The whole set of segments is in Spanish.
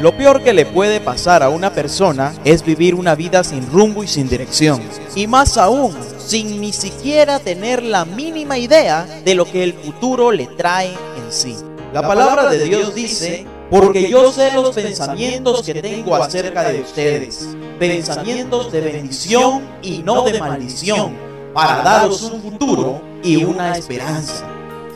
Lo peor que le puede pasar a una persona es vivir una vida sin rumbo y sin dirección. Y más aún, sin ni siquiera tener la mínima idea de lo que el futuro le trae en sí. La palabra de Dios dice, porque yo sé los pensamientos que tengo acerca de ustedes, pensamientos de bendición y no de maldición, para daros un futuro y una esperanza.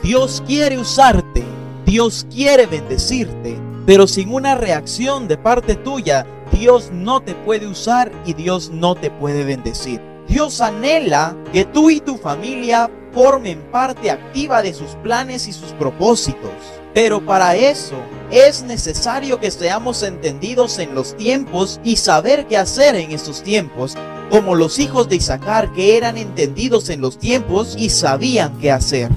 Dios quiere usarte, Dios quiere bendecirte, pero sin una reacción de parte tuya, Dios no te puede usar y Dios no te puede bendecir. Dios anhela que tú y tu familia formen parte activa de sus planes y sus propósitos. Pero para eso es necesario que seamos entendidos en los tiempos y saber qué hacer en esos tiempos, como los hijos de Isaacar que eran entendidos en los tiempos y sabían qué hacer.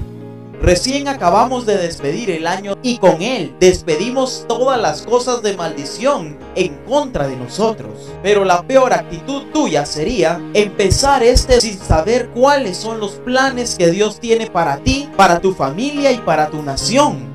Recién acabamos de despedir el año y con él despedimos todas las cosas de maldición en contra de nosotros. Pero la peor actitud tuya sería empezar este sin saber cuáles son los planes que Dios tiene para ti, para tu familia y para tu nación.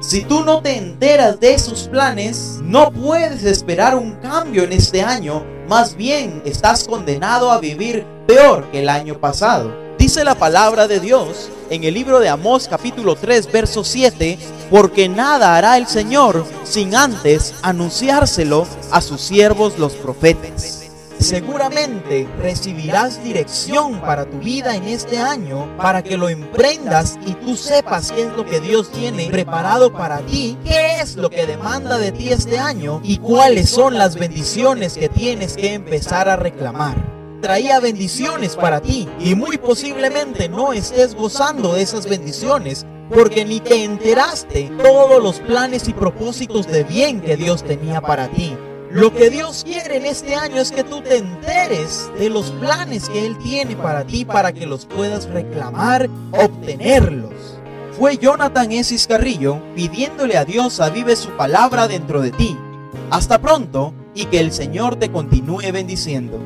Si tú no te enteras de esos planes, no puedes esperar un cambio en este año. Más bien, estás condenado a vivir peor que el año pasado. Dice la palabra de Dios en el libro de Amós capítulo 3 verso 7, porque nada hará el Señor sin antes anunciárselo a sus siervos los profetas. Seguramente recibirás dirección para tu vida en este año para que lo emprendas y tú sepas qué es lo que Dios tiene preparado para ti, qué es lo que demanda de ti este año y cuáles son las bendiciones que tienes que empezar a reclamar traía bendiciones para ti y muy posiblemente no estés gozando de esas bendiciones porque ni te enteraste todos los planes y propósitos de bien que Dios tenía para ti. Lo que Dios quiere en este año es que tú te enteres de los planes que Él tiene para ti para que los puedas reclamar, obtenerlos. Fue Jonathan Esis Carrillo pidiéndole a Dios avive su palabra dentro de ti. Hasta pronto y que el Señor te continúe bendiciendo.